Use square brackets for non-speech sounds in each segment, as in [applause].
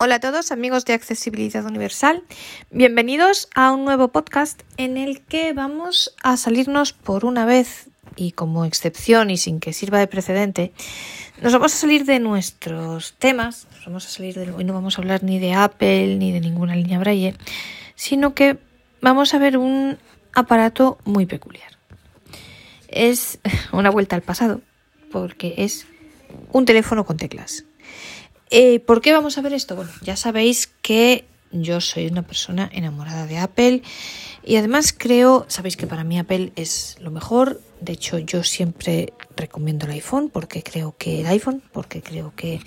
Hola a todos amigos de Accesibilidad Universal, bienvenidos a un nuevo podcast en el que vamos a salirnos por una vez y como excepción y sin que sirva de precedente, nos vamos a salir de nuestros temas, vamos a salir de, hoy no vamos a hablar ni de Apple ni de ninguna línea Braille, sino que vamos a ver un aparato muy peculiar. Es [laughs] una vuelta al pasado porque es un teléfono con teclas. Eh, ¿Por qué vamos a ver esto? Bueno, ya sabéis que yo soy una persona enamorada de Apple y además creo, sabéis que para mí Apple es lo mejor. De hecho, yo siempre recomiendo el iPhone porque creo que el iPhone, porque creo que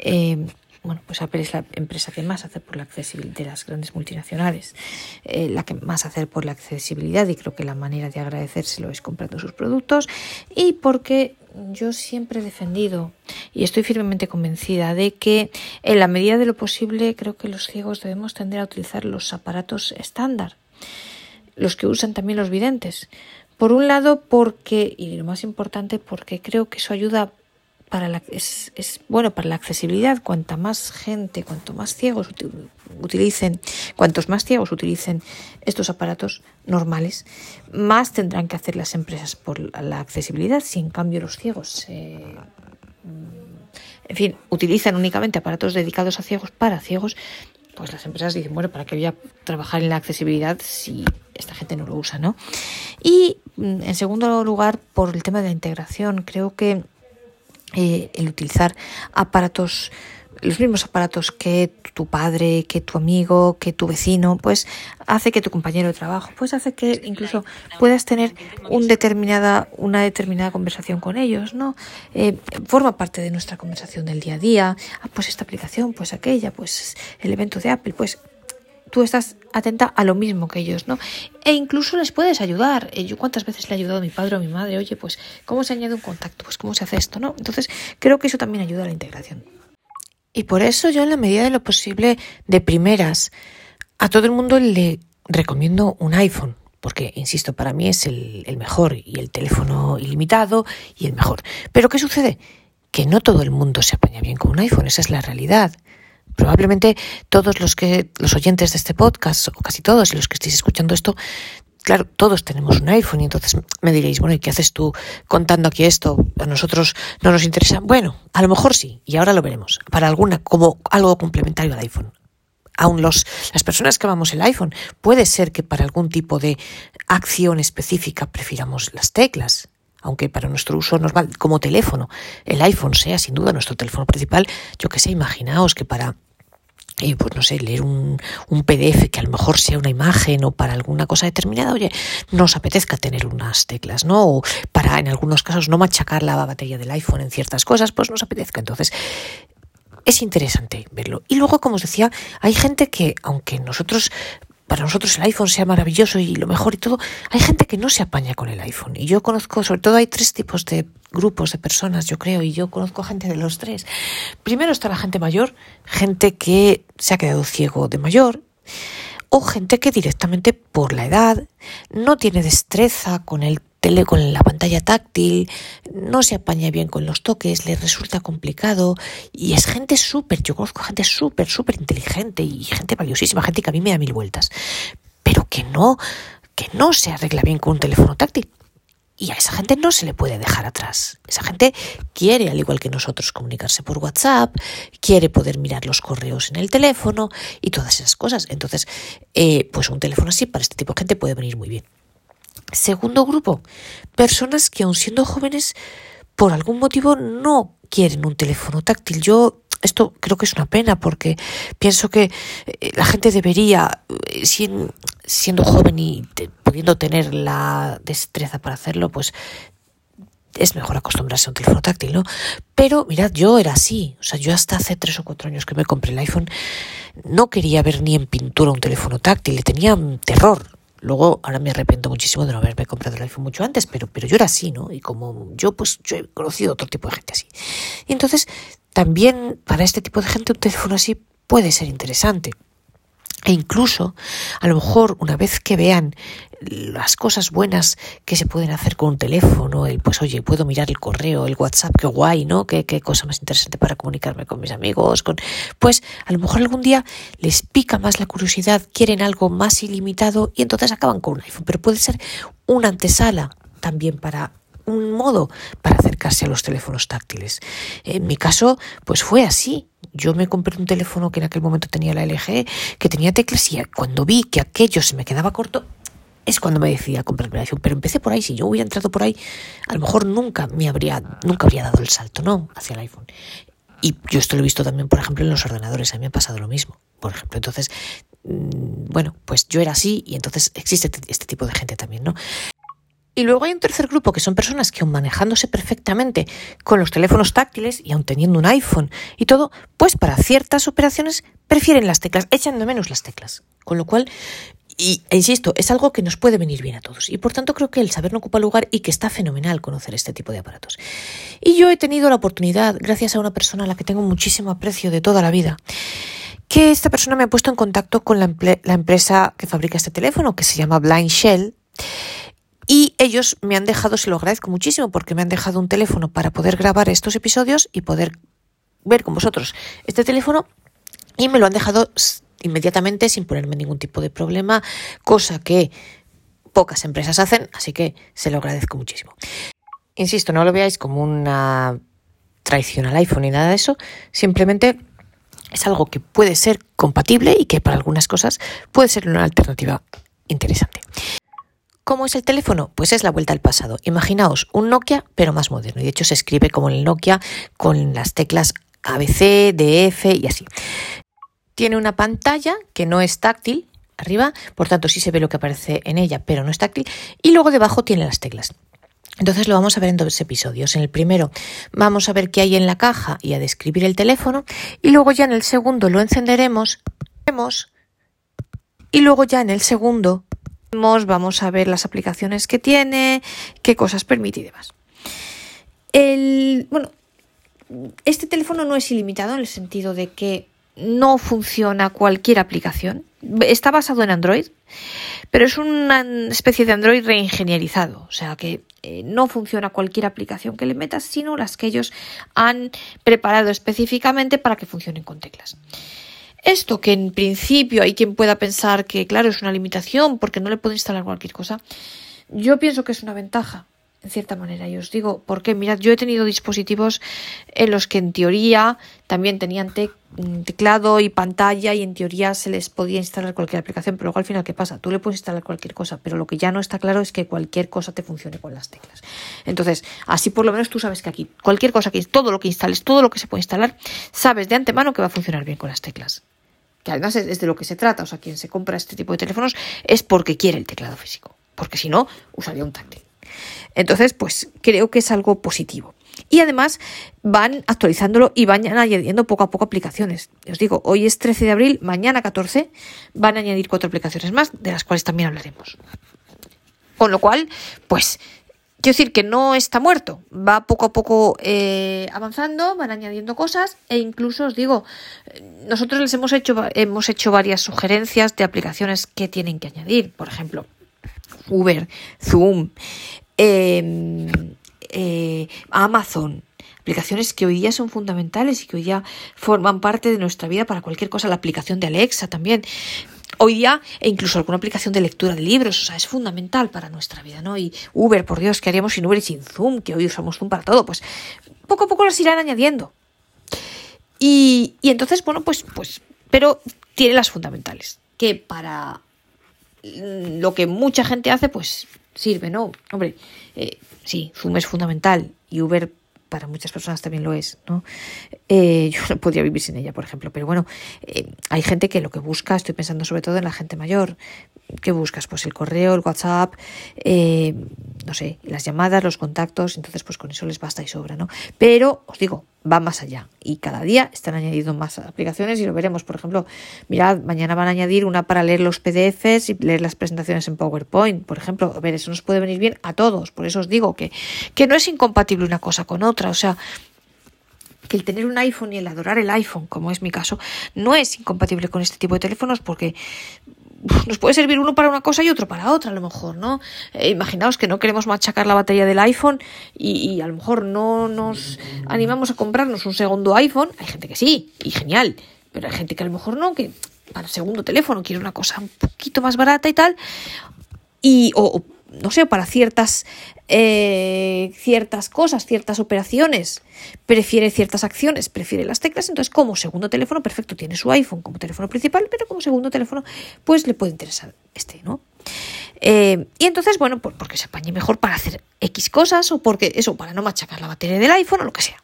eh, bueno, pues Apple es la empresa que más hace por la accesibilidad de las grandes multinacionales, eh, la que más hace por la accesibilidad y creo que la manera de agradecérselo es comprando sus productos y porque yo siempre he defendido y estoy firmemente convencida de que en la medida de lo posible creo que los ciegos debemos tender a utilizar los aparatos estándar, los que usan también los videntes. Por un lado, porque, y lo más importante, porque creo que eso ayuda para la, es, bueno para la accesibilidad. Cuanta más gente, cuanto más ciegos utilicen, cuantos más ciegos utilicen estos aparatos normales, más tendrán que hacer las empresas por la accesibilidad. Si en cambio los ciegos, en fin, utilizan únicamente aparatos dedicados a ciegos para ciegos, pues las empresas dicen, bueno, ¿para qué voy a trabajar en la accesibilidad si esta gente no lo usa, no? Y en segundo lugar, por el tema de la integración, creo que eh, el utilizar aparatos los mismos aparatos que tu padre, que tu amigo, que tu vecino, pues hace que tu compañero de trabajo, pues hace que incluso puedas tener un determinada, una determinada conversación con ellos, ¿no? Eh, forma parte de nuestra conversación del día a día. Ah, pues esta aplicación, pues aquella, pues el evento de Apple, pues tú estás atenta a lo mismo que ellos, ¿no? E incluso les puedes ayudar. Eh, yo cuántas veces le he ayudado a mi padre o a mi madre, oye, pues, ¿cómo se añade un contacto? Pues, ¿cómo se hace esto, no? Entonces, creo que eso también ayuda a la integración. Y por eso yo, en la medida de lo posible, de primeras, a todo el mundo le recomiendo un iPhone. Porque, insisto, para mí es el, mejor y el teléfono ilimitado y el mejor. Pero ¿qué sucede? Que no todo el mundo se apaña bien con un iPhone, esa es la realidad. Probablemente todos los que los oyentes de este podcast o casi todos los que estéis escuchando esto claro, todos tenemos un iPhone y entonces me diréis, bueno, ¿y qué haces tú contando aquí esto? A nosotros no nos interesa. Bueno, a lo mejor sí, y ahora lo veremos, para alguna, como algo complementario al iPhone. Aún los, las personas que amamos el iPhone, puede ser que para algún tipo de acción específica prefiramos las teclas, aunque para nuestro uso normal como teléfono el iPhone sea sin duda nuestro teléfono principal, yo que sé, imaginaos que para y pues no sé, leer un, un, PDF que a lo mejor sea una imagen o para alguna cosa determinada, oye, nos apetezca tener unas teclas, ¿no? O para en algunos casos no machacar la batería del iPhone en ciertas cosas, pues nos apetezca. Entonces, es interesante verlo. Y luego, como os decía, hay gente que, aunque nosotros para nosotros el iPhone sea maravilloso y lo mejor y todo, hay gente que no se apaña con el iPhone. Y yo conozco, sobre todo hay tres tipos de grupos de personas, yo creo, y yo conozco gente de los tres. Primero está la gente mayor, gente que se ha quedado ciego de mayor, o gente que directamente por la edad no tiene destreza con el con la pantalla táctil, no se apaña bien con los toques, le resulta complicado y es gente súper, yo conozco gente súper, súper inteligente y gente valiosísima, gente que a mí me da mil vueltas, pero que no, que no se arregla bien con un teléfono táctil. Y a esa gente no se le puede dejar atrás. Esa gente quiere, al igual que nosotros, comunicarse por WhatsApp, quiere poder mirar los correos en el teléfono y todas esas cosas. Entonces, eh, pues un teléfono así para este tipo de gente puede venir muy bien. Segundo grupo, personas que aun siendo jóvenes por algún motivo no quieren un teléfono táctil. Yo esto creo que es una pena porque pienso que eh, la gente debería, eh, siendo joven y pudiendo tener la destreza para hacerlo, pues es mejor acostumbrarse a un teléfono táctil, ¿no? Pero mirad, yo era así, o sea, yo hasta hace tres o cuatro años que me compré el iPhone no quería ver ni en pintura un teléfono táctil, le tenía terror. Luego, ahora me arrepiento muchísimo de no haberme comprado el iPhone mucho antes, pero, pero yo era así, ¿no? Y como yo, pues yo he conocido otro tipo de gente así. Y entonces, también para este tipo de gente un teléfono así puede ser interesante. E incluso, a lo mejor, una vez que vean las cosas buenas que se pueden hacer con un teléfono, el pues oye, puedo mirar el correo, el WhatsApp, qué guay, ¿no? Qué, qué cosa más interesante para comunicarme con mis amigos, con pues a lo mejor algún día les pica más la curiosidad, quieren algo más ilimitado y entonces acaban con un iPhone, pero puede ser una antesala también para un modo para acercarse a los teléfonos táctiles. En mi caso, pues fue así. Yo me compré un teléfono que en aquel momento tenía la LG, que tenía teclas y cuando vi que aquello se me quedaba corto, es cuando me decidí a comprarme el iPhone. Pero empecé por ahí, si yo hubiera entrado por ahí, a lo mejor nunca me habría, nunca habría dado el salto, ¿no? Hacia el iPhone. Y yo esto lo he visto también, por ejemplo, en los ordenadores. A mí me ha pasado lo mismo, por ejemplo. Entonces, mm, bueno, pues yo era así y entonces existe este, este tipo de gente también, ¿no? Y luego hay un tercer grupo que son personas que aun manejándose perfectamente con los teléfonos táctiles y aun teniendo un iPhone y todo, pues para ciertas operaciones prefieren las teclas, echan de menos las teclas. Con lo cual, y e insisto, es algo que nos puede venir bien a todos. Y por tanto creo que el saber no ocupa lugar y que está fenomenal conocer este tipo de aparatos. Y yo he tenido la oportunidad, gracias a una persona a la que tengo muchísimo aprecio de toda la vida, que esta persona me ha puesto en contacto con la, la empresa que fabrica este teléfono, que se llama Blind Shell y ellos me han dejado, se lo agradezco muchísimo, porque me han dejado un teléfono para poder grabar estos episodios y poder ver con vosotros este teléfono y me lo han dejado inmediatamente sin ponerme ningún tipo de problema, cosa que pocas empresas hacen, así que se lo agradezco muchísimo. Insisto, no lo veáis como una traición al iPhone ni nada de eso, simplemente es algo que puede ser compatible y que para algunas cosas puede ser una alternativa interesante. ¿Cómo es el teléfono? Pues es la vuelta al pasado. Imaginaos un Nokia, pero más moderno. Y de hecho se escribe como el Nokia con las teclas ABC, DF y así. Tiene una pantalla que no es táctil arriba, por tanto sí se ve lo que aparece en ella, pero no es táctil. Y luego debajo tiene las teclas. Entonces lo vamos a ver en dos episodios. En el primero vamos a ver qué hay en la caja y a describir el teléfono. Y luego ya en el segundo lo encenderemos. Y luego ya en el segundo vamos a ver las aplicaciones que tiene, qué cosas permite y demás. El, bueno, este teléfono no es ilimitado en el sentido de que no funciona cualquier aplicación. Está basado en Android, pero es una especie de Android reingenierizado, o sea que eh, no funciona cualquier aplicación que le metas, sino las que ellos han preparado específicamente para que funcionen con teclas. Esto que en principio hay quien pueda pensar que, claro, es una limitación porque no le puedo instalar cualquier cosa, yo pienso que es una ventaja, en cierta manera. Y os digo, porque mirad, yo he tenido dispositivos en los que en teoría también tenían mm, teclado y pantalla y en teoría se les podía instalar cualquier aplicación, pero luego al final, ¿qué pasa? Tú le puedes instalar cualquier cosa, pero lo que ya no está claro es que cualquier cosa te funcione con las teclas. Entonces, así por lo menos tú sabes que aquí, cualquier cosa que todo lo que instales, todo lo que se puede instalar, sabes de antemano que va a funcionar bien con las teclas que además es de lo que se trata, o sea, quien se compra este tipo de teléfonos es porque quiere el teclado físico, porque si no, usaría un táctil. Entonces, pues creo que es algo positivo. Y además van actualizándolo y van añadiendo poco a poco aplicaciones. Os digo, hoy es 13 de abril, mañana 14 van a añadir cuatro aplicaciones más, de las cuales también hablaremos. Con lo cual, pues Quiero decir que no está muerto, va poco a poco eh, avanzando, van añadiendo cosas e incluso os digo, nosotros les hemos hecho, hemos hecho varias sugerencias de aplicaciones que tienen que añadir, por ejemplo, Uber, Zoom, em, eh, Amazon, aplicaciones que hoy día son fundamentales y que hoy día forman parte de nuestra vida para cualquier cosa, la aplicación de Alexa también hoy día, e incluso alguna aplicación de lectura de libros, o sea, es fundamental para nuestra vida, ¿no? Y Uber, por Dios, ¿qué haríamos sin Uber y sin Zoom? Que hoy usamos Zoom para todo, pues poco a poco las irán añadiendo. Y, y entonces, bueno, pues, pues, pero tiene las fundamentales, que para lo que mucha gente hace, pues sirve, ¿no? Hombre, eh, sí, Zoom es fundamental y Uber para muchas personas también lo es, ¿no? Eh, yo [laughs] no podría vivir sin ella, por ejemplo, pero bueno, eh, hay gente que lo que busca, estoy pensando sobre todo en la gente mayor, ¿qué buscas? Pues el correo, el WhatsApp, eh, no sé, las llamadas, los contactos, entonces pues con eso les basta y sobra, ¿no? Pero os digo, va más allá y cada día están añadiendo más aplicaciones y lo veremos. Por ejemplo, mirad, mañana van a añadir una para leer los PDFs y leer las presentaciones en PowerPoint, por ejemplo. A ver, eso nos puede venir bien a todos, por eso os digo que, que no es incompatible una cosa con otra, o sea, que el tener un iPhone y el adorar el iPhone, como es mi caso, no es incompatible con este tipo de teléfonos porque nos puede servir uno para una cosa y otro para otra, a lo mejor, ¿no? Eh, imaginaos que no queremos machacar la batería del iPhone y, a lo mejor no nos animamos a comprarnos un segundo iPhone. Hay gente que sí, y genial, pero hay gente que a lo mejor no, que para el segundo teléfono quiere una cosa un poquito más barata y tal. Y, o, no sé, para ciertas, eh, ciertas cosas, ciertas operaciones, prefiere ciertas acciones, prefiere las teclas, entonces como segundo teléfono, perfecto, tiene su iPhone como teléfono principal, pero como segundo teléfono, pues le puede interesar este, ¿no? Eh, y entonces, bueno, pues porque se apañe mejor para hacer X cosas o porque eso, para no machacar la batería del iPhone o lo que sea.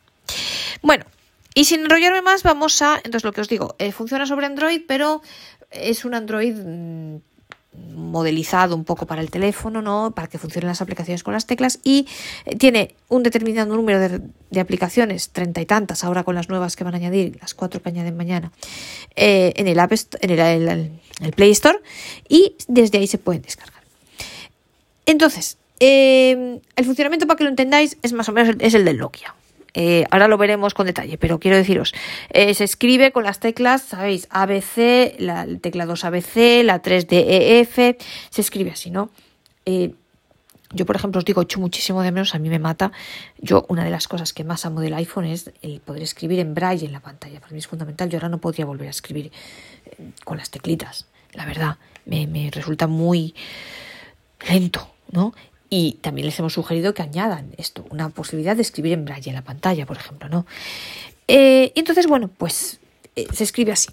Bueno, y sin enrollarme más, vamos a, entonces lo que os digo, eh, funciona sobre Android, pero es un Android mm, modelizado un poco para el teléfono, ¿no? Para que funcionen las aplicaciones con las teclas y eh, tiene un determinado número de, aplicaciones, treinta y tantas, ahora con las nuevas que van a añadir, las cuatro que añaden mañana, eh, en, el App en el, Play Store y desde ahí se pueden descargar. Entonces, eh, el funcionamiento para que lo entendáis es más o menos es el del Nokia. Eh, ahora lo veremos con detalle, pero quiero deciros, eh, se escribe con las teclas, ¿sabéis? ABC, la tecla 2 ABC, la 3 DEF, se escribe así, ¿no? Eh, yo, por ejemplo, os digo, echo muchísimo de menos, a mí me mata. Yo, una de las cosas que más amo del iPhone es el poder escribir en braille en la pantalla. Para mí es fundamental. Yo ahora no podría volver a escribir con las teclitas. La verdad, me resulta muy lento, ¿no? Y también les hemos sugerido que añadan esto, una posibilidad de escribir en braille en la pantalla, por ejemplo, ¿no? Eh, entonces, bueno, pues eh, se escribe así.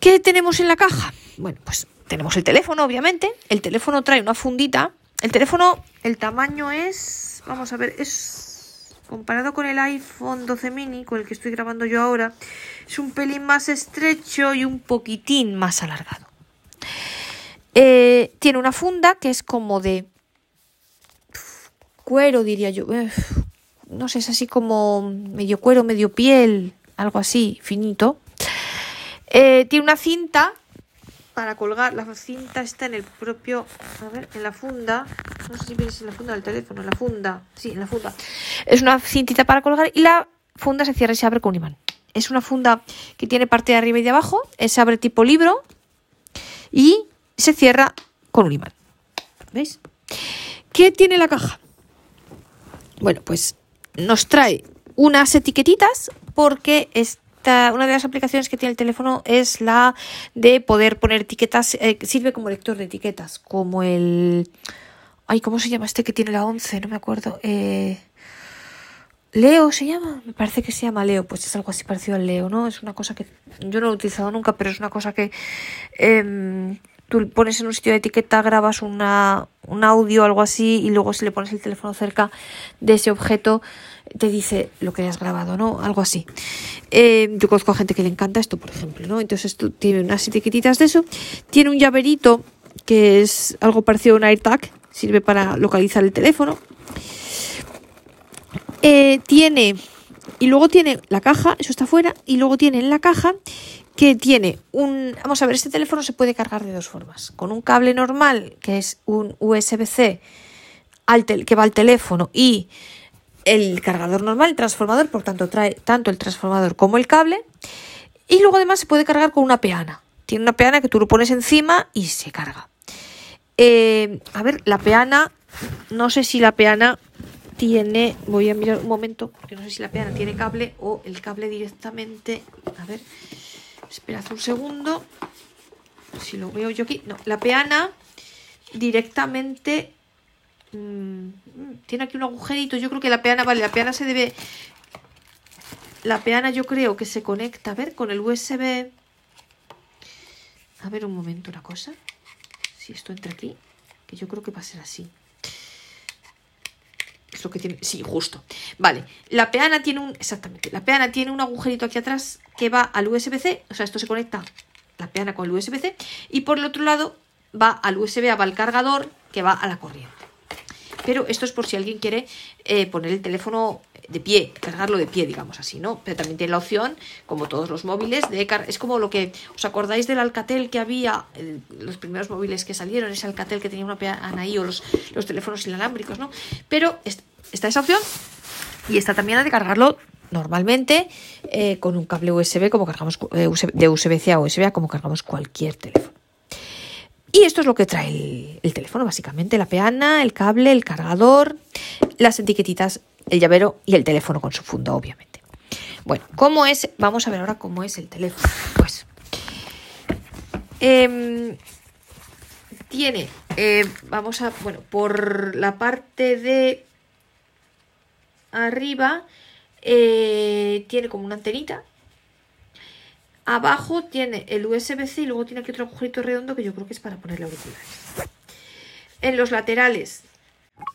¿Qué tenemos en la caja? Bueno, pues tenemos el teléfono, obviamente. El teléfono trae una fundita. El teléfono, el tamaño es, vamos a ver, es comparado con el iPhone 12 mini, con el que estoy grabando yo ahora, es un pelín más estrecho y un poquitín más alargado. Eh, tiene una funda que es como de cuero, diría yo. no sé, es así como medio cuero, medio piel, algo así, finito. Eh, tiene una cinta para colgar. La cinta está en el propio, a ver, en la funda. No sé si vienes en la funda del teléfono, en la funda. Sí, en la funda. Es una cintita para colgar y la funda se cierra y se abre con un imán. Es una funda que tiene parte de arriba y de abajo. Se abre tipo libro y se cierra con un imán. ¿Veis? ¿Qué tiene la caja? Bueno, pues nos trae unas etiquetitas porque esta, una de las aplicaciones que tiene el teléfono es la de poder poner etiquetas, eh, sirve como lector de etiquetas, como el... Ay, ¿cómo se llama este que tiene la 11? No me acuerdo. Eh, Leo se llama, me parece que se llama Leo, pues es algo así parecido al Leo, ¿no? Es una cosa que yo no lo he utilizado nunca, pero es una cosa que eh, tú pones en un sitio de etiqueta, grabas una, un audio algo así y luego si le pones el teléfono cerca de ese objeto te dice lo que hayas grabado, ¿no? Algo así. Eh, yo conozco a gente que le encanta esto, por ejemplo, ¿no? Entonces esto tiene unas etiquetitas de eso. Tiene un llaverito que es algo parecido a un AirTag, sirve para localizar el teléfono. Eh, tiene y luego tiene la caja, eso está fuera, y luego tiene en la caja que tiene un... Vamos a ver, este teléfono se puede cargar de dos formas. Con un cable normal, que es un USB-C que va al teléfono y el cargador normal, el transformador, por tanto trae tanto el transformador como el cable. Y luego además se puede cargar con una peana. Tiene una peana que tú lo pones encima y se carga. Eh, a ver, la peana, no sé si la peana tiene, voy a mirar un momento, porque no sé si la peana tiene cable o el cable directamente, a ver, Esperad un segundo. Si lo veo yo aquí. No, la peana directamente mm, tiene aquí un agujerito. Yo creo que la peana, vale, la peana se debe. La peana yo creo que se conecta, a ver, con el USB. A ver un momento una cosa. Si esto entra aquí, que yo creo que va a ser así lo que tiene. Sí, justo. Vale. La peana tiene un. Exactamente. La peana tiene un agujerito aquí atrás que va al USB-C. O sea, esto se conecta la peana con el USB-C. Y por el otro lado va al USB, va al cargador que va a la corriente. Pero esto es por si alguien quiere eh, poner el teléfono de pie, cargarlo de pie, digamos así, ¿no? Pero también tiene la opción, como todos los móviles, de es como lo que os acordáis del Alcatel que había, los primeros móviles que salieron, ese Alcatel que tenía una peana ahí o los, los teléfonos inalámbricos, ¿no? Pero está esa opción y está también la de cargarlo normalmente eh, con un cable USB como cargamos eh, de USB-C a USB como cargamos cualquier teléfono. Y esto es lo que trae el, el, teléfono, básicamente, la peana, el cable, el cargador, las etiquetitas, el llavero y el teléfono con su funda, obviamente. Bueno, ¿cómo es? Vamos a ver ahora cómo es el teléfono. Pues eh, tiene, eh, vamos a, bueno, por la parte de arriba eh, tiene como una antenita. Abajo tiene el USB-C y luego tiene aquí otro agujerito redondo que yo creo que es para ponerle auriculares. En los laterales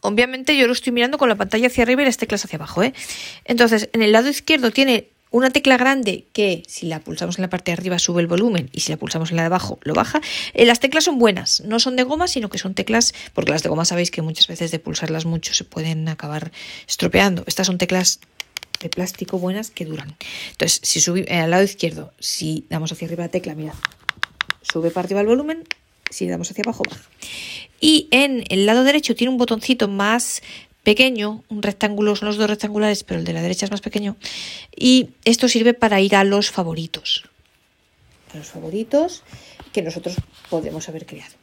Obviamente yo lo estoy mirando con la pantalla hacia arriba y las teclas hacia abajo. ¿eh? Entonces, en el lado izquierdo tiene una tecla grande que si la pulsamos en la parte de arriba sube el volumen y si la pulsamos en la de abajo lo baja. Eh, las teclas son buenas, no son de goma, sino que son teclas, porque las de goma sabéis que muchas veces de pulsarlas mucho se pueden acabar estropeando. Estas son teclas de plástico buenas que duran. Entonces, si sube eh, al lado izquierdo, si damos hacia arriba la tecla, mira, sube para arriba el volumen, si damos hacia abajo baja. Y en el lado derecho tiene un botoncito más pequeño, un rectángulo, son los dos rectangulares, pero el de la derecha es más pequeño. Y esto sirve para ir a los favoritos. A los favoritos que nosotros podemos haber creado.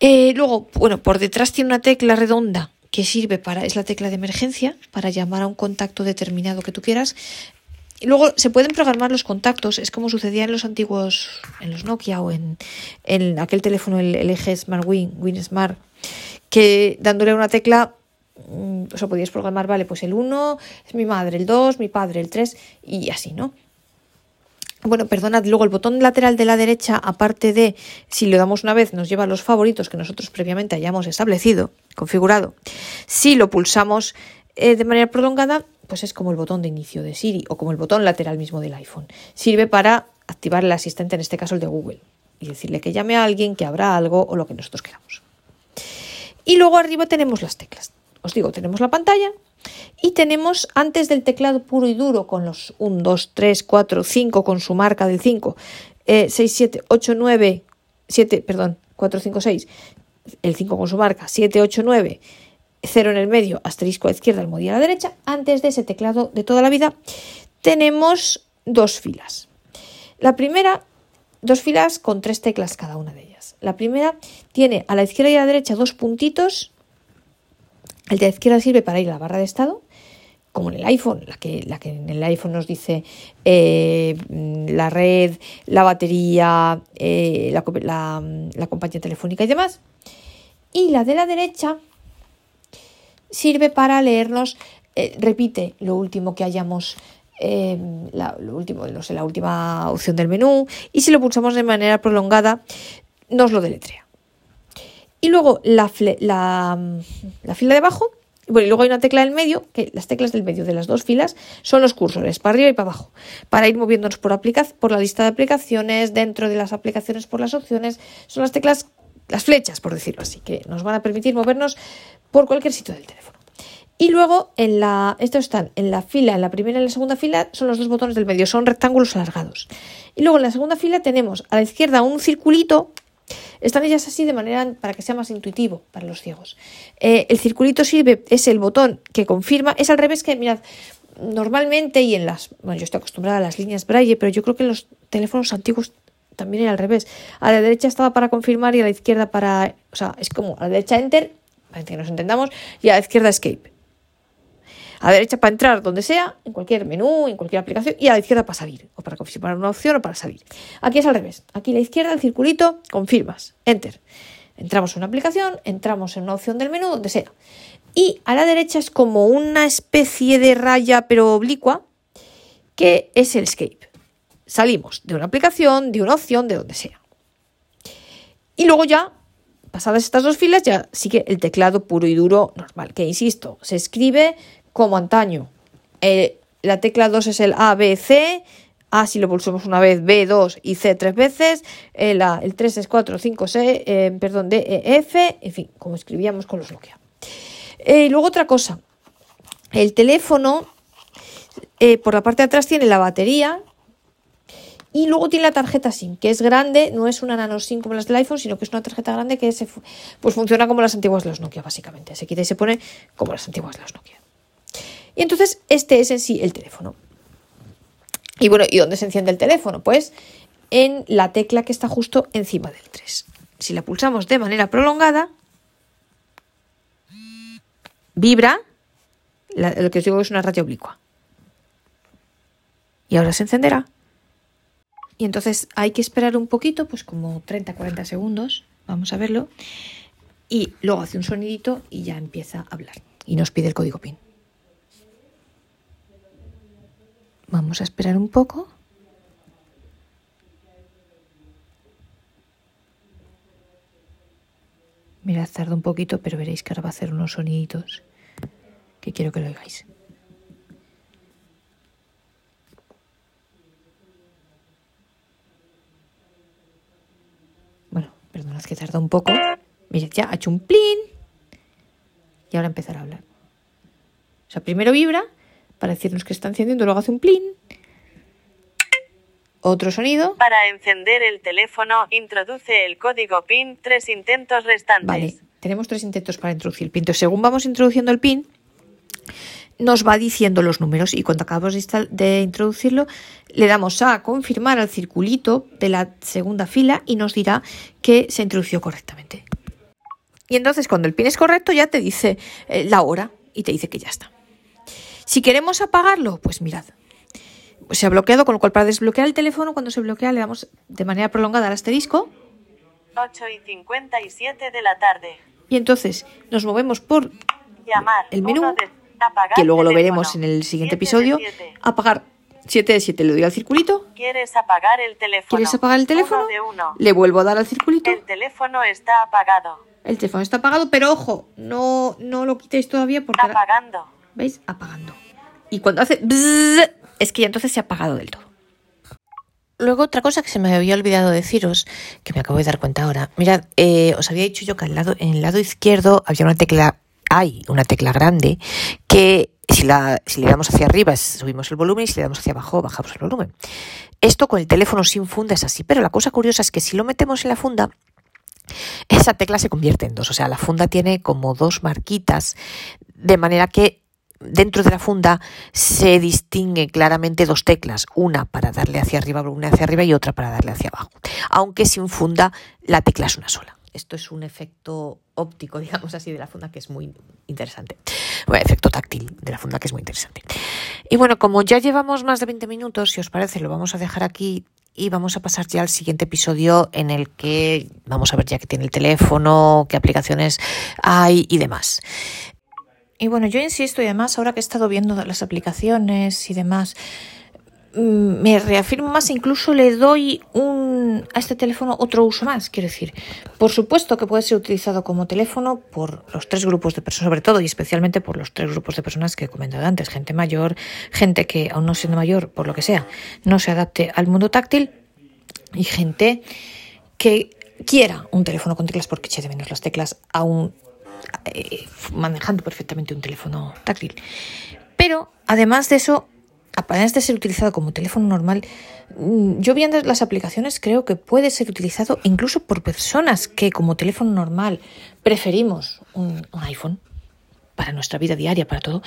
Eh, luego, bueno, por detrás tiene una tecla redonda que sirve para, es la tecla de emergencia, para llamar a un contacto determinado que tú quieras. Y luego se pueden programar los contactos, es como sucedía en los antiguos, en los Nokia o en, en aquel teléfono, el, eje Smart Win, Win Smart, que dándole una tecla, mm, o sea, podías programar, vale, pues el 1 es mi madre, el 2, mi padre, el 3 y así, ¿no? Bueno, perdonad, luego el botón lateral de la derecha, aparte de si le damos una vez, nos lleva a los favoritos que nosotros previamente hayamos establecido, configurado. Si lo pulsamos eh, de manera prolongada, pues es como el botón de inicio de Siri o como el botón lateral mismo del iPhone. Sirve para activar el asistente, en este caso el de Google, y decirle que llame a alguien, que abra algo o lo que nosotros queramos. Y luego arriba tenemos las teclas. Os digo, tenemos la pantalla y tenemos antes del teclado puro y duro con los 1, 2, 3, 4, 5 con su marca del 5, 6, 7, 8, 9, 7, perdón, 4, 5, 6, el 5 con su marca, 7, 8, 9, 0 en el medio, asterisco a la izquierda, almohadilla a la derecha. Antes de ese teclado de toda la vida tenemos dos filas. La primera, dos filas con tres teclas cada una de ellas. La primera tiene a la izquierda y a la derecha dos puntitos. El de la izquierda sirve para ir a la barra de estado, como en el iPhone, la que, la en el iPhone nos dice eh, la red, la batería, eh, la, compañía telefónica y demás. Y la de la derecha sirve para leernos, eh, repite lo último que hayamos la, lo último, no sé, la última opción del menú y si lo pulsamos de manera prolongada nos lo deletrea. Y luego la, la, fila de abajo, bueno, y luego hay una tecla del medio, que las teclas del medio de las dos filas son los cursores, para arriba y para abajo, para ir moviéndonos por, por la lista de aplicaciones, dentro de las aplicaciones por las opciones, son las teclas, las flechas, por decirlo así, que nos van a permitir movernos por cualquier sitio del teléfono. Y luego en la, estos están en la fila, en la primera y en la segunda fila son los dos botones del medio, son rectángulos alargados. Y luego en la segunda fila tenemos a la izquierda un circulito están ellas así de manera para que sea más intuitivo para los ciegos. Eh, el circulito sirve, es el botón que confirma, es al revés que, mirad, normalmente y en las, bueno, yo estoy acostumbrada a las líneas Braille, pero yo creo que en los teléfonos antiguos también era al revés. A la derecha estaba para confirmar y a la izquierda para, o sea, es como a la derecha enter, para que nos entendamos, y a la izquierda escape a la derecha para entrar donde sea, en cualquier menú, en cualquier aplicación, y a la izquierda para salir, o para confirmar una opción o para salir. Aquí es al revés. Aquí a la izquierda, el circulito, confirmas, enter. Entramos en una aplicación, entramos en una opción del menú, donde sea. Y a la derecha es como una especie de raya, pero oblicua, que es el escape. Salimos de una aplicación, de una opción, de donde sea. Y luego ya pasadas estas dos filas, ya sigue el teclado puro y duro normal, que insisto, se escribe como antaño. Eh, la tecla 2 es el A, B, C. A si lo pulsamos una vez, B, 2 y C tres veces. El, eh, el 3 es 4, 5, C, eh, perdón, D, E, F. En fin, como escribíamos con los Nokia. Y luego otra cosa. El teléfono, por la parte de atrás tiene la batería, y luego tiene la tarjeta SIM, que es grande, no es una nano SIM como las del iPhone, sino que es una tarjeta grande que pues funciona como las antiguas de los Nokia, básicamente. Se quita y se pone como las antiguas de los Nokia. Y entonces este es en sí el teléfono. Y bueno, ¿y dónde se enciende el teléfono? Pues en la tecla que está justo encima del 3. Si la pulsamos de manera prolongada, vibra, lo que os digo es una radio oblicua. Y ahora se encenderá. Y entonces hay que esperar un poquito, pues como 30-40 segundos, vamos a verlo, y luego hace un sonidito y ya empieza a hablar. Y nos pide el código PIN. Vamos a esperar un poco. Mirad, tarda un poquito, pero veréis que ahora va a hacer unos soniditos que quiero que lo oigáis. Bueno, perdonad que tarda un poco. Mirad, ya ha hecho un plin. Y ahora empezará a hablar. O sea, primero vibra para decirnos que está encendiendo, luego hace un plin. Otro sonido. Para encender el teléfono, introduce el código PIN, tres intentos restantes. Vale, tenemos tres intentos para introducir el PIN. Entonces, según vamos introduciendo el PIN, nos va diciendo los números y cuando acabamos de introducirlo, le damos a confirmar al circulito de la segunda fila y nos dirá que se introdució correctamente. Y entonces cuando el PIN es correcto ya te dice eh, la hora y te dice que ya está. Si queremos apagarlo, pues mirad, se ha bloqueado, con lo cual para desbloquear el teléfono, cuando se bloquea, le damos de manera prolongada al asterisco. 8 y 57 de la tarde. Y entonces nos movemos por Llamar, el menú, de, que luego lo teléfono, veremos en el siguiente episodio. Apagar 7 de 7, le doy al circulito. ¿Quieres apagar el teléfono? ¿Quieres apagar el teléfono? Uno de uno. Le vuelvo a dar al circulito. El teléfono está apagado. El teléfono está apagado, pero ojo, no, no lo quitéis todavía porque... Apagando. ¿Veis? Apagando. Y cuando hace... es que ya entonces se ha apagado del todo. Luego otra cosa que se me había olvidado deciros, que me acabo de dar cuenta ahora. Mirad, eh, os había dicho yo que al lado, en el lado izquierdo había una tecla, hay una tecla grande, que si, la, si le damos hacia arriba subimos el volumen y si le damos hacia abajo bajamos el volumen. Esto con el teléfono sin funda es así, pero la cosa curiosa es que si lo metemos en la funda, esa tecla se convierte en dos. O sea, la funda tiene como dos marquitas, de manera que dentro de la funda se distinguen claramente dos teclas, una para darle hacia arriba, una hacia arriba y otra para darle hacia abajo. Aunque sin funda la tecla es una sola. Esto es un efecto óptico, [laughs] digamos así, de la funda que es muy interesante. Bueno, efecto táctil de la funda que es muy interesante. Y bueno, como ya llevamos más de 20 minutos, si os parece, lo vamos a dejar aquí y vamos a pasar ya al siguiente episodio en el que vamos a ver ya que tiene el teléfono, qué aplicaciones hay y demás. Y bueno, yo insisto, y además ahora que he estado viendo las aplicaciones y demás, mm, me reafirmo más, incluso le doy un, a este teléfono otro uso más. Quiero decir, por supuesto que puede ser utilizado como teléfono por los tres grupos de personas, sobre todo y especialmente por los tres grupos de personas que he comentado antes: gente mayor, gente que, aún no siendo mayor, por lo que sea, no se adapte al mundo táctil y gente que quiera un teléfono con teclas porque eche de menos las teclas aún eh, manejando perfectamente un teléfono táctil. Pero además de eso, además de ser utilizado como teléfono normal, mm, yo viendo las aplicaciones creo que puede ser utilizado incluso por personas que como teléfono normal preferimos un, un iPhone para nuestra vida diaria, para todo.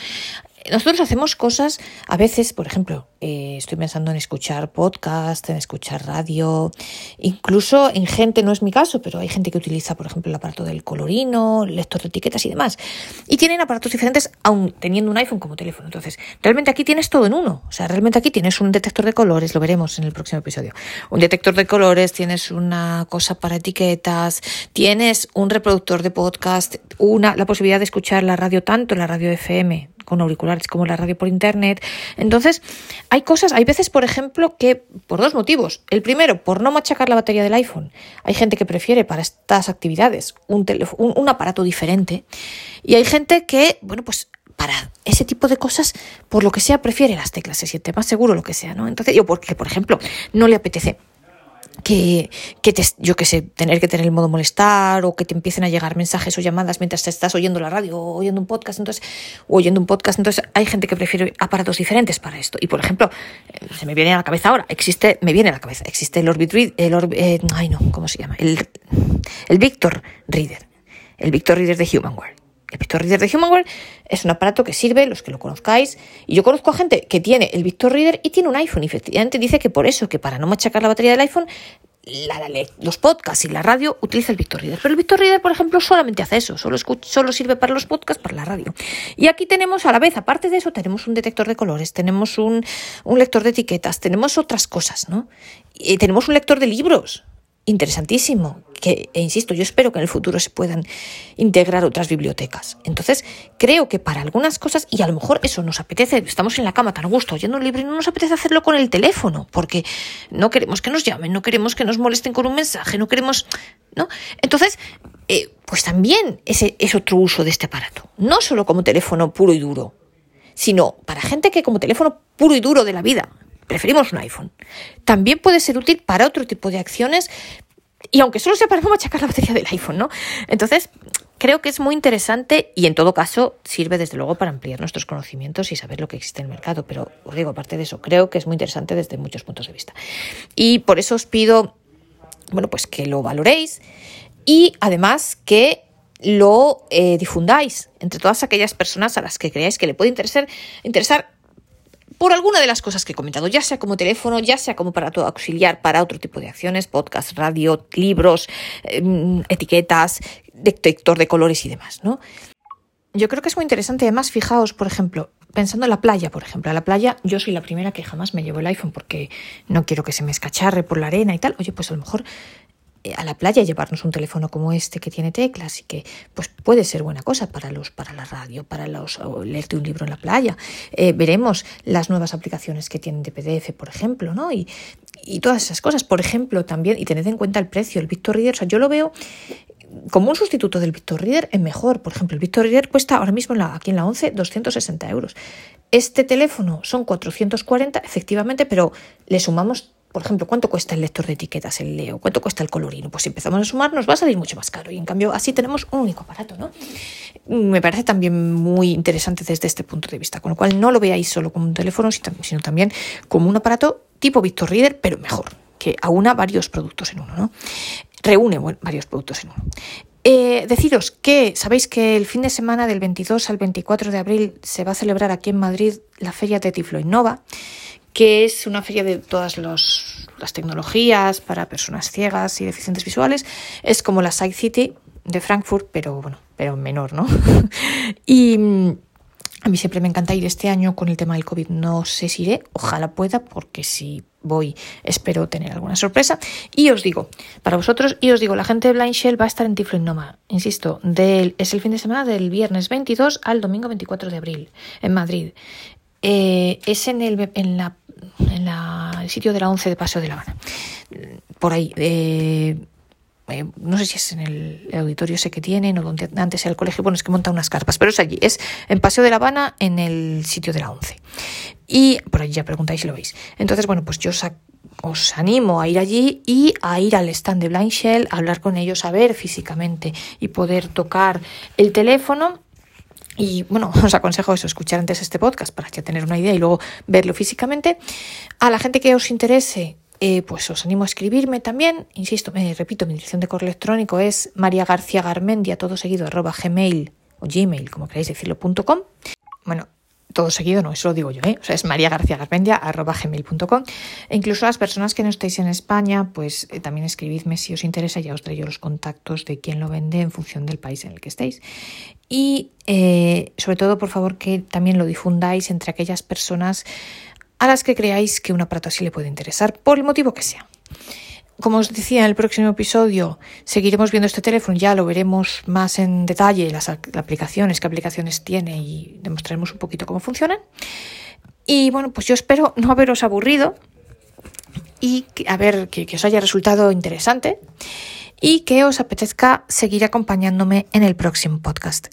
Nosotros hacemos cosas, a veces, por ejemplo, eh, estoy pensando en escuchar podcast, en escuchar radio, incluso en gente, no es mi caso, pero hay gente que utiliza, por ejemplo, el aparato del colorino, el lector de etiquetas y demás. Y tienen aparatos diferentes, aun teniendo un iPhone como teléfono. Entonces, realmente aquí tienes todo en uno. O sea, realmente aquí tienes un detector de colores, lo veremos en el próximo episodio. Un detector de colores, tienes una cosa para etiquetas, tienes un reproductor de podcast, una, la posibilidad de escuchar la radio tanto la radio FM con auriculares como la radio por internet. Entonces, hay cosas, hay veces, por ejemplo, que por dos motivos. El primero, por no machacar la batería del iPhone. Hay gente que prefiere para estas actividades un, un aparato diferente. Y hay gente que, bueno, pues para ese tipo de cosas, por lo que sea, prefiere las teclas, se siente más seguro, lo que sea, ¿no? Entonces, yo, porque, por ejemplo, no le apetece que, que te, yo que sé, tener que tener el modo molestar o que te empiecen a llegar mensajes o llamadas mientras te estás oyendo la radio o oyendo un podcast, entonces, oyendo un podcast, entonces hay gente que prefiere aparatos diferentes para esto. Y por ejemplo, eh, se me viene a la cabeza ahora, existe, me viene a la cabeza, existe el Orbit Reader, el eh, ay no, ¿cómo se llama? El, el Victor Reader, el Victor Reader de Humanware El Victor Reader de Humanware es un aparato que sirve, los que lo conozcáis, y yo conozco a gente que tiene el Victor Reader y tiene un iPhone, y efectivamente dice que por eso, que para no machacar la batería del iPhone, los podcasts y la radio utiliza el Victor Reader. Pero el Victor Reader, por ejemplo, solamente hace eso, solo, solo sirve para los podcasts, para la radio. Y aquí tenemos a la vez, aparte de eso, tenemos un detector de colores, tenemos un, un lector de etiquetas, tenemos otras cosas, ¿no? Y tenemos un lector de libros, interesantísimo, que, e insisto, yo espero que en el futuro se puedan integrar otras bibliotecas. Entonces, creo que para algunas cosas, y a lo mejor eso nos apetece, estamos en la cama tan a gusto oyendo un libro y no nos apetece hacerlo con el teléfono, porque no queremos que nos llamen, no queremos que nos molesten con un mensaje, no queremos, ¿no? Entonces, eh, pues también ese es otro uso de este aparato, no solo como teléfono puro y duro, sino para gente que como teléfono puro y duro de la vida, preferimos un iPhone. También puede ser útil para otro tipo de acciones y aunque solo sea para no [laughs] machacar la batería del iPhone, ¿no? Entonces, creo que es muy interesante y en todo caso sirve desde luego para ampliar nuestros conocimientos y saber lo que existe en el mercado. Pero os digo, aparte de eso, creo que es muy interesante desde muchos puntos de vista. Y por eso os pido, bueno, pues que lo valoréis y además que lo eh, difundáis entre todas aquellas personas a las que creáis que le puede interesar, interesar por alguna de las cosas que he comentado, ya sea como teléfono, ya sea como para todo auxiliar, para otro tipo de acciones, podcast, radio, libros, em, etiquetas, detector de colores y demás, ¿no? Yo creo que es muy interesante. Además, fijaos, por ejemplo, pensando en la playa, por ejemplo, a la playa yo soy la primera que jamás me llevo el iPhone porque no quiero que se me escacharre por la arena y tal. Oye, pues a lo mejor a la playa llevarnos un teléfono como este que tiene teclas y que pues puede ser buena cosa para los para la radio para los leerte un libro en la playa eh, veremos las nuevas aplicaciones que tienen de PDF por ejemplo no y, y todas esas cosas por ejemplo también y tened en cuenta el precio el Victor Reader o sea, yo lo veo como un sustituto del Victor Reader es mejor. Por ejemplo, el Victor Reader cuesta ahora mismo aquí en la 11 260 euros. Este teléfono son 440, efectivamente, pero le sumamos por ejemplo, ¿cuánto cuesta el lector de etiquetas, el Leo? ¿Cuánto cuesta el colorino? Pues si empezamos a sumar nos va a salir mucho más caro y en cambio así tenemos un único aparato, ¿no? Me parece también muy interesante desde este punto de vista, con lo cual no lo veáis solo como un teléfono, sino también como un aparato tipo Victor Reader, pero mejor, que aúna varios productos en uno, ¿no? Reúne varios productos en uno. Eh, deciros que sabéis que el fin de semana del 22 al 24 de abril se va a celebrar aquí en Madrid la feria de Tiflo Innova que es una feria de todas las tecnologías para personas ciegas y deficientes visuales. Es como la Side City de Frankfurt, pero bueno, pero menor, ¿no? [laughs] y mm, a mí siempre me encanta ir este año con el tema del COVID. No sé si iré, ojalá pueda, porque si voy espero tener alguna sorpresa. Y os digo, para vosotros, y os digo, la gente de Blind Shell va a estar en Tiflo Innova. Insisto, es el fin de semana del viernes 22 al domingo 24 de abril en Madrid. Eh, es en, el, en la en el sitio de la 11 de Paseo de La Habana. Por ahí. Eh, eh, no sé si es en el, auditorio ese que tienen o donde antes era el colegio, bueno, es que monta unas carpas, pero es allí, es en Paseo de La Habana, en el sitio de la 11. Y por allí ya preguntáis si lo veis. Entonces, bueno, pues yo os, animo a ir allí y a ir al stand de Blind Shell, a hablar con ellos, a ver físicamente y poder tocar el teléfono y bueno, [laughs] os aconsejo eso, escuchar antes este podcast para tener una idea y luego verlo físicamente. A la gente que os interese, eh, pues os animo a escribirme también. Insisto, me repito, mi dirección de correo electrónico es mariagarciagarmendia, todo seguido, gmail o gmail, como queráis decirlo, punto com. Bueno, todo seguido no, eso lo digo yo, ¿eh? o sea, es mariagarciagarmendia.gmail.com e incluso las personas que no estéis en España, pues eh, también escribidme si os interesa, ya os traigo los contactos de quién lo vende en función del país en el que estéis. Y eh, sobre todo, por favor, que también lo difundáis entre aquellas personas a las que creáis que un aparato así le puede interesar, por el motivo que sea. Como os decía en el próximo episodio, seguiremos viendo este teléfono, ya lo veremos más en detalle, las aplicaciones, qué aplicaciones tiene y demostraremos un poquito cómo funcionan. Y bueno, pues yo espero no haberos aburrido y a ver que, que os haya resultado interesante y que os apetezca seguir acompañándome en el próximo podcast.